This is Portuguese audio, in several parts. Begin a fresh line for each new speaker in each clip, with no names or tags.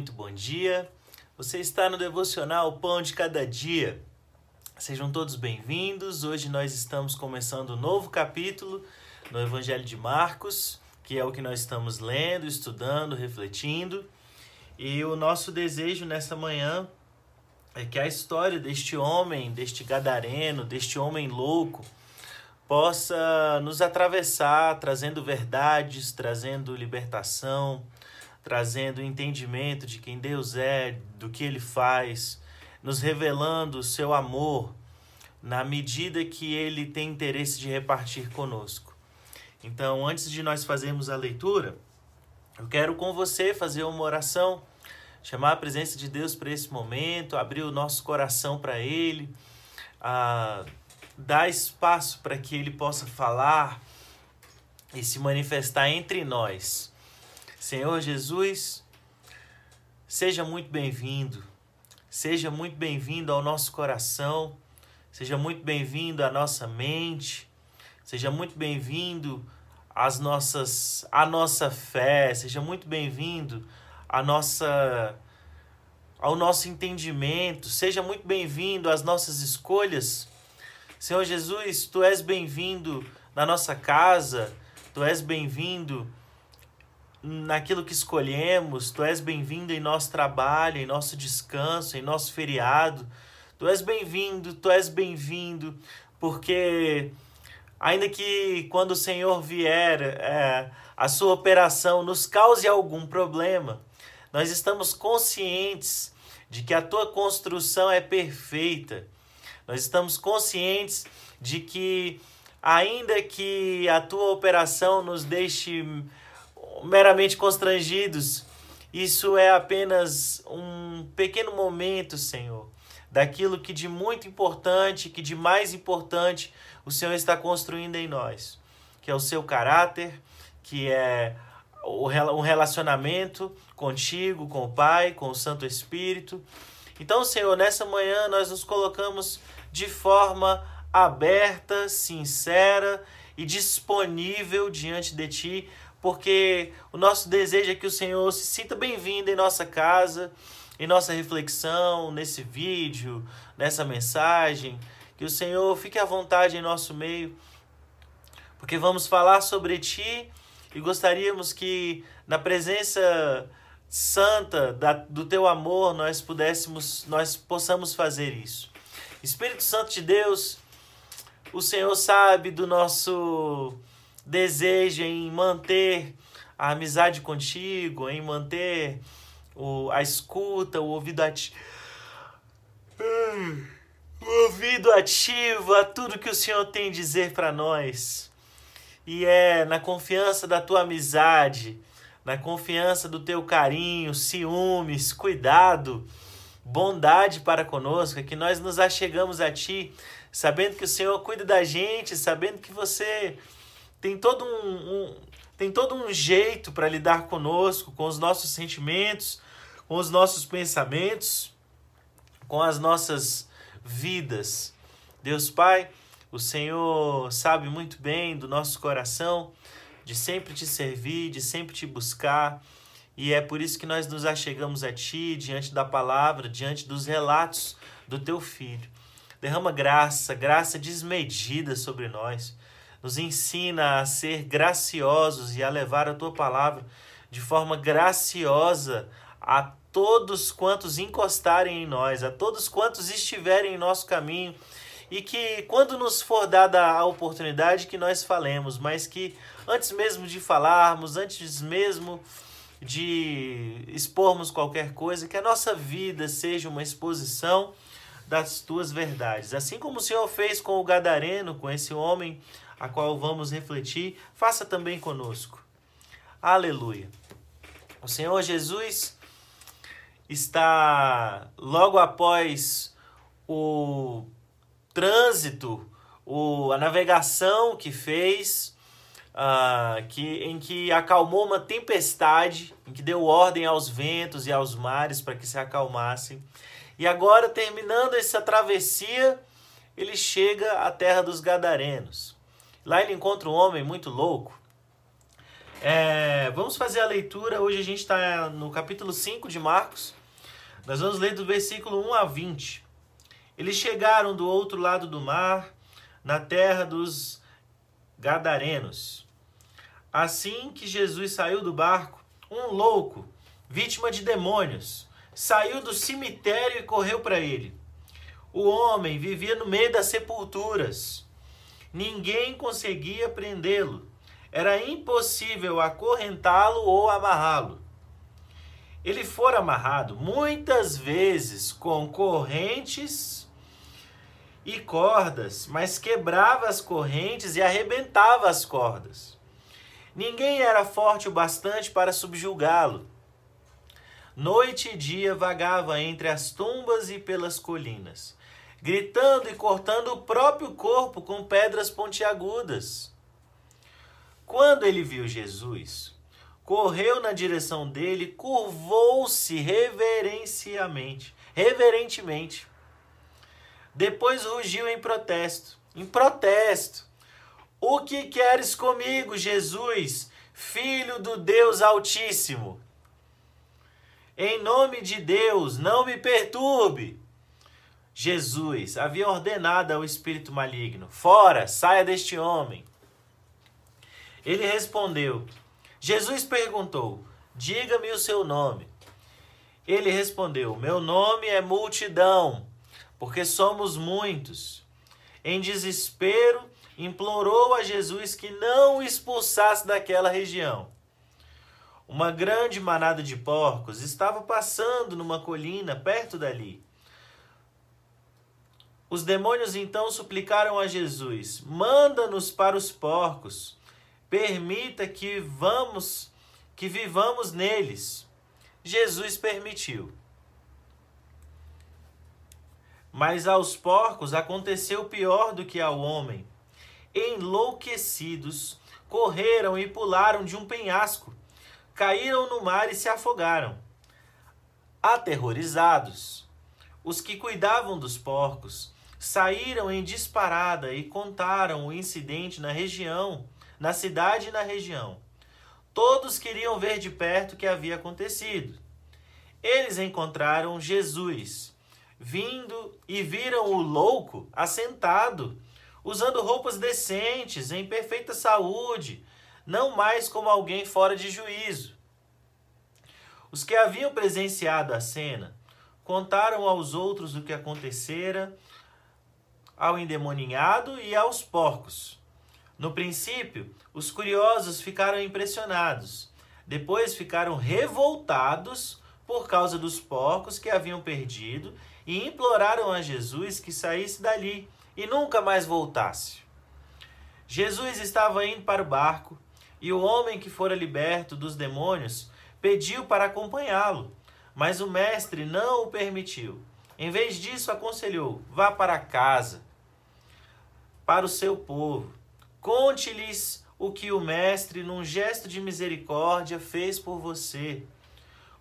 muito bom dia. Você está no devocional Pão de Cada Dia. Sejam todos bem-vindos. Hoje nós estamos começando um novo capítulo no Evangelho de Marcos, que é o que nós estamos lendo, estudando, refletindo. E o nosso desejo nessa manhã é que a história deste homem, deste gadareno, deste homem louco, possa nos atravessar, trazendo verdades, trazendo libertação, trazendo entendimento de quem Deus é, do que Ele faz, nos revelando o seu amor na medida que Ele tem interesse de repartir conosco. Então, antes de nós fazermos a leitura, eu quero com você fazer uma oração, chamar a presença de Deus para esse momento, abrir o nosso coração para Ele, dar espaço para que Ele possa falar e se manifestar entre nós Senhor Jesus, seja muito bem-vindo, seja muito bem-vindo ao nosso coração, seja muito bem-vindo à nossa mente, seja muito bem-vindo às nossas, à nossa fé, seja muito bem-vindo à nossa ao nosso entendimento, seja muito bem-vindo às nossas escolhas. Senhor Jesus, tu és bem-vindo na nossa casa, tu és bem-vindo naquilo que escolhemos, tu és bem-vindo em nosso trabalho, em nosso descanso, em nosso feriado. Tu és bem-vindo, tu és bem-vindo, porque ainda que quando o Senhor vier, é, a sua operação nos cause algum problema, nós estamos conscientes de que a tua construção é perfeita. Nós estamos conscientes de que, ainda que a tua operação nos deixe meramente constrangidos. Isso é apenas um pequeno momento, Senhor, daquilo que de muito importante, que de mais importante o Senhor está construindo em nós, que é o seu caráter, que é um relacionamento contigo, com o Pai, com o Santo Espírito. Então, Senhor, nessa manhã nós nos colocamos de forma aberta, sincera e disponível diante de Ti porque o nosso desejo é que o Senhor se sinta bem-vindo em nossa casa, em nossa reflexão, nesse vídeo, nessa mensagem. Que o Senhor fique à vontade em nosso meio, porque vamos falar sobre Ti e gostaríamos que, na presença santa da, do Teu amor, nós pudéssemos, nós possamos fazer isso. Espírito Santo de Deus, o Senhor sabe do nosso deseja em manter a amizade contigo, em manter o, a escuta, o ouvido ativo. O ouvido ativo a tudo que o Senhor tem a dizer para nós. E é na confiança da tua amizade, na confiança do teu carinho, ciúmes, cuidado, bondade para conosco, é que nós nos achegamos a ti, sabendo que o Senhor cuida da gente, sabendo que você tem todo um, um tem todo um jeito para lidar conosco, com os nossos sentimentos, com os nossos pensamentos, com as nossas vidas. Deus Pai, o Senhor sabe muito bem do nosso coração, de sempre te servir, de sempre te buscar, e é por isso que nós nos achegamos a Ti, diante da palavra, diante dos relatos do Teu Filho. Derrama graça, graça desmedida sobre nós nos ensina a ser graciosos e a levar a tua palavra de forma graciosa a todos quantos encostarem em nós, a todos quantos estiverem em nosso caminho, e que quando nos for dada a oportunidade que nós falemos, mas que antes mesmo de falarmos, antes mesmo de expormos qualquer coisa, que a nossa vida seja uma exposição das tuas verdades. Assim como o Senhor fez com o gadareno, com esse homem a qual vamos refletir, faça também conosco. Aleluia. O Senhor Jesus está logo após o trânsito, o, a navegação que fez, uh, que, em que acalmou uma tempestade, em que deu ordem aos ventos e aos mares para que se acalmassem. E agora, terminando essa travessia, ele chega à terra dos Gadarenos. Lá ele encontra um homem muito louco. É, vamos fazer a leitura. Hoje a gente está no capítulo 5 de Marcos. Nós vamos ler do versículo 1 a 20. Eles chegaram do outro lado do mar, na terra dos Gadarenos. Assim que Jesus saiu do barco, um louco, vítima de demônios, saiu do cemitério e correu para ele. O homem vivia no meio das sepulturas. Ninguém conseguia prendê-lo. Era impossível acorrentá-lo ou amarrá-lo. Ele fora amarrado muitas vezes com correntes e cordas, mas quebrava as correntes e arrebentava as cordas. Ninguém era forte o bastante para subjugá-lo. Noite e dia vagava entre as tumbas e pelas colinas, gritando e cortando o próprio corpo com pedras pontiagudas. Quando ele viu Jesus, correu na direção dele, curvou-se reverenciamente, reverentemente. Depois rugiu em protesto, em protesto. O que queres comigo, Jesus, filho do Deus Altíssimo? Em nome de Deus, não me perturbe. Jesus havia ordenado ao espírito maligno: Fora, saia deste homem. Ele respondeu. Jesus perguntou: Diga-me o seu nome. Ele respondeu: Meu nome é multidão, porque somos muitos. Em desespero, implorou a Jesus que não o expulsasse daquela região. Uma grande manada de porcos estava passando numa colina perto dali. Os demônios então suplicaram a Jesus: Manda-nos para os porcos, permita que vamos, que vivamos neles. Jesus permitiu. Mas aos porcos aconteceu pior do que ao homem. Enlouquecidos, correram e pularam de um penhasco caíram no mar e se afogaram. Aterrorizados, os que cuidavam dos porcos saíram em disparada e contaram o incidente na região, na cidade e na região. Todos queriam ver de perto o que havia acontecido. Eles encontraram Jesus vindo e viram o louco assentado, usando roupas decentes, em perfeita saúde, não mais como alguém fora de juízo. Os que haviam presenciado a cena contaram aos outros o que acontecera ao endemoninhado e aos porcos. No princípio, os curiosos ficaram impressionados, depois ficaram revoltados por causa dos porcos que haviam perdido e imploraram a Jesus que saísse dali e nunca mais voltasse. Jesus estava indo para o barco e o homem que fora liberto dos demônios pediu para acompanhá-lo, mas o mestre não o permitiu. Em vez disso, aconselhou: vá para casa, para o seu povo. Conte-lhes o que o mestre, num gesto de misericórdia, fez por você.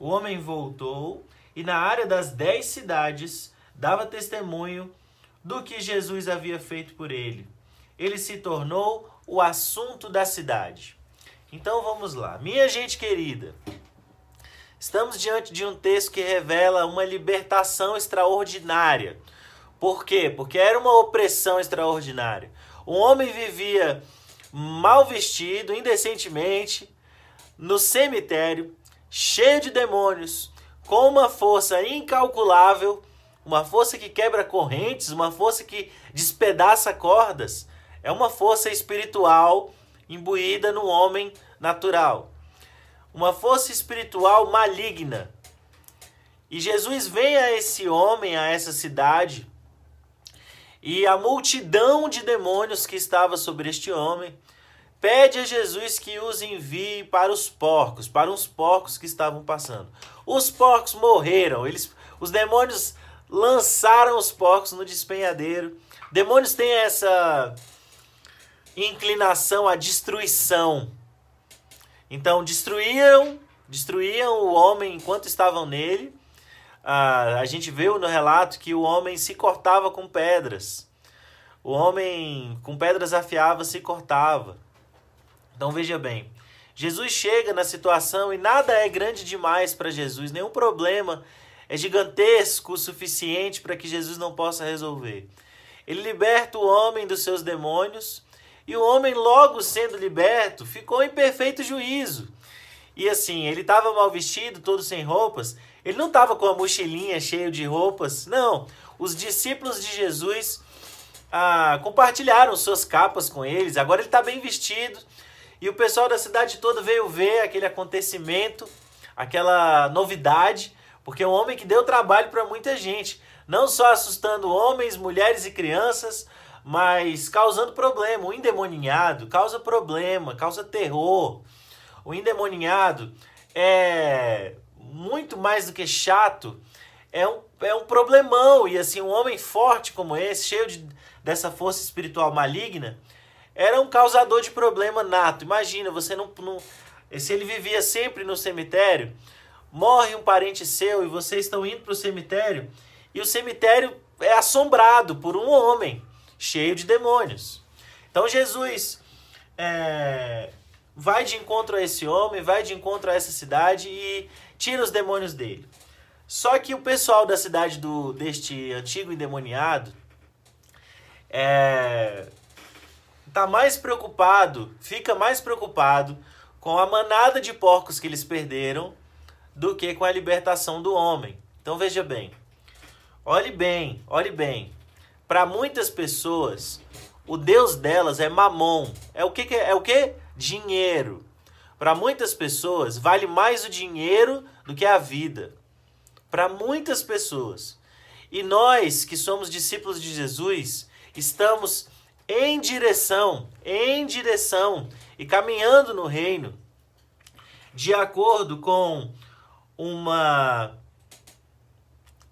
O homem voltou e, na área das dez cidades, dava testemunho do que Jesus havia feito por ele. Ele se tornou o assunto da cidade. Então vamos lá. Minha gente querida, estamos diante de um texto que revela uma libertação extraordinária. Por quê? Porque era uma opressão extraordinária. Um homem vivia mal vestido, indecentemente, no cemitério, cheio de demônios, com uma força incalculável, uma força que quebra correntes, uma força que despedaça cordas. É uma força espiritual imbuída no homem natural. Uma força espiritual maligna. E Jesus vem a esse homem, a essa cidade, e a multidão de demônios que estava sobre este homem pede a Jesus que os envie para os porcos, para uns porcos que estavam passando. Os porcos morreram, eles, os demônios lançaram os porcos no despenhadeiro. Demônios têm essa inclinação à destruição. Então destruíram, destruíam o homem enquanto estavam nele. Ah, a gente viu no relato que o homem se cortava com pedras. O homem com pedras afiava se cortava. Então veja bem, Jesus chega na situação e nada é grande demais para Jesus, nenhum problema é gigantesco o suficiente para que Jesus não possa resolver. Ele liberta o homem dos seus demônios e o homem, logo sendo liberto, ficou em perfeito juízo. E assim, ele estava mal vestido, todo sem roupas. Ele não estava com a mochilinha cheia de roupas. Não. Os discípulos de Jesus ah, compartilharam suas capas com eles. Agora ele está bem vestido. E o pessoal da cidade toda veio ver aquele acontecimento, aquela novidade, porque é um homem que deu trabalho para muita gente. Não só assustando homens, mulheres e crianças, mas causando problema. O endemoniado causa problema, causa terror o endemoninhado é muito mais do que chato, é um, é um problemão. E assim, um homem forte como esse, cheio de, dessa força espiritual maligna, era um causador de problema nato. Imagina, você não, não. Se ele vivia sempre no cemitério, morre um parente seu e vocês estão indo para o cemitério, e o cemitério é assombrado por um homem cheio de demônios. Então Jesus é, vai de encontro a esse homem, vai de encontro a essa cidade e tira os demônios dele. Só que o pessoal da cidade do deste antigo endemoniado é, tá mais preocupado, fica mais preocupado com a manada de porcos que eles perderam do que com a libertação do homem. Então veja bem, olhe bem, olhe bem. Para muitas pessoas, o Deus delas é Mamon. É o que, é o que? dinheiro. Para muitas pessoas, vale mais o dinheiro do que a vida. Para muitas pessoas. E nós, que somos discípulos de Jesus, estamos em direção, em direção e caminhando no reino, de acordo com uma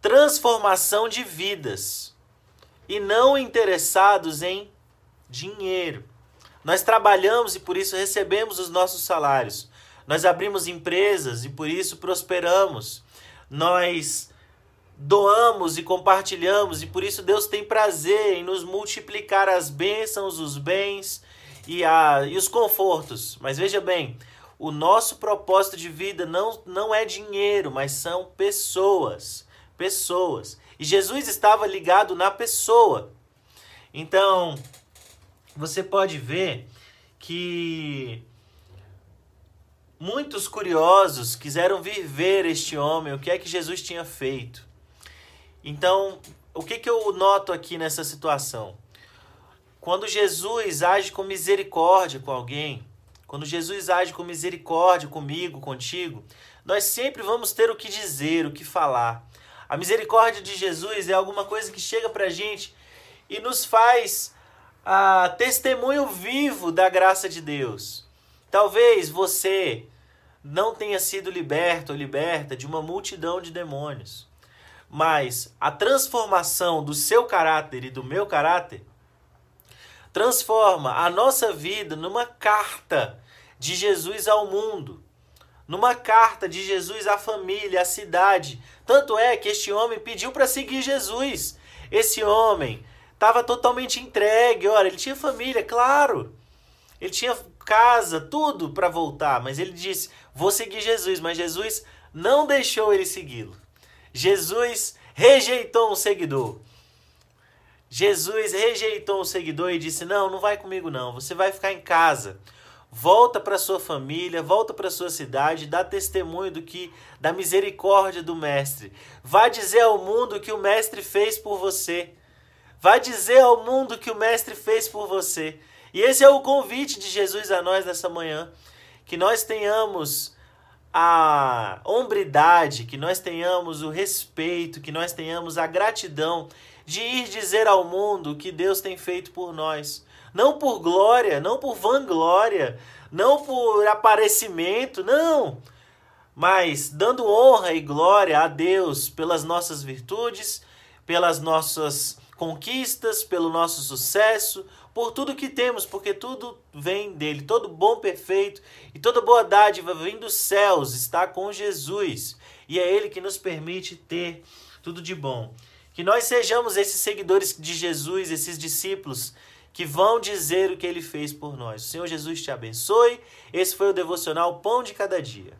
transformação de vidas e não interessados em dinheiro. Nós trabalhamos e por isso recebemos os nossos salários. Nós abrimos empresas e por isso prosperamos. Nós doamos e compartilhamos e por isso Deus tem prazer em nos multiplicar as bênçãos, os bens e, a, e os confortos. Mas veja bem, o nosso propósito de vida não, não é dinheiro, mas são pessoas. Pessoas. E Jesus estava ligado na pessoa. Então, você pode ver que muitos curiosos quiseram viver este homem, o que é que Jesus tinha feito. Então, o que, que eu noto aqui nessa situação? Quando Jesus age com misericórdia com alguém, quando Jesus age com misericórdia comigo, contigo, nós sempre vamos ter o que dizer, o que falar. A misericórdia de Jesus é alguma coisa que chega pra gente e nos faz a testemunho vivo da graça de Deus. Talvez você não tenha sido liberto ou liberta de uma multidão de demônios, mas a transformação do seu caráter e do meu caráter transforma a nossa vida numa carta de Jesus ao mundo, numa carta de Jesus à família, à cidade. Tanto é que este homem pediu para seguir Jesus. Esse homem estava totalmente entregue. Olha, ele tinha família, claro. Ele tinha casa, tudo para voltar, mas ele disse: "Vou seguir Jesus", mas Jesus não deixou ele segui-lo. Jesus rejeitou um seguidor. Jesus rejeitou um seguidor e disse: "Não, não vai comigo não. Você vai ficar em casa. Volta para sua família, volta para sua cidade, dá testemunho do que da misericórdia do mestre. Vá dizer ao mundo o que o mestre fez por você. Vai dizer ao mundo que o Mestre fez por você. E esse é o convite de Jesus a nós nessa manhã. Que nós tenhamos a hombridade, que nós tenhamos o respeito, que nós tenhamos a gratidão de ir dizer ao mundo o que Deus tem feito por nós. Não por glória, não por vanglória, não por aparecimento, não. Mas dando honra e glória a Deus pelas nossas virtudes, pelas nossas conquistas, pelo nosso sucesso, por tudo que temos, porque tudo vem dele, todo bom, perfeito e toda boa dádiva vem dos céus, está com Jesus, e é ele que nos permite ter tudo de bom. Que nós sejamos esses seguidores de Jesus, esses discípulos que vão dizer o que ele fez por nós. O Senhor Jesus te abençoe. Esse foi o devocional Pão de Cada Dia.